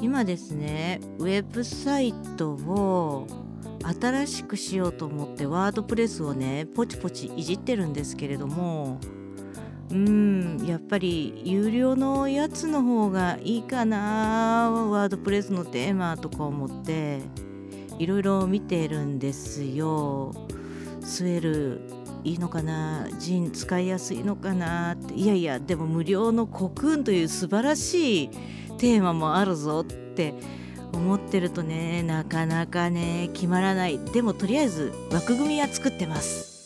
今ですねウェブサイトを新しくしようと思ってワードプレスをねポチポチいじってるんですけれどもうんやっぱり有料のやつの方がいいかなワードプレスのテーマとか思っていろいろ見てるんですよ。スウェルいいのかなジン使いやすいのかなっていやいやでも無料のコクーンという素晴らしいテーマもあるぞって思ってるとねなかなかね決まらない。でもとりあえず枠組みは作ってます。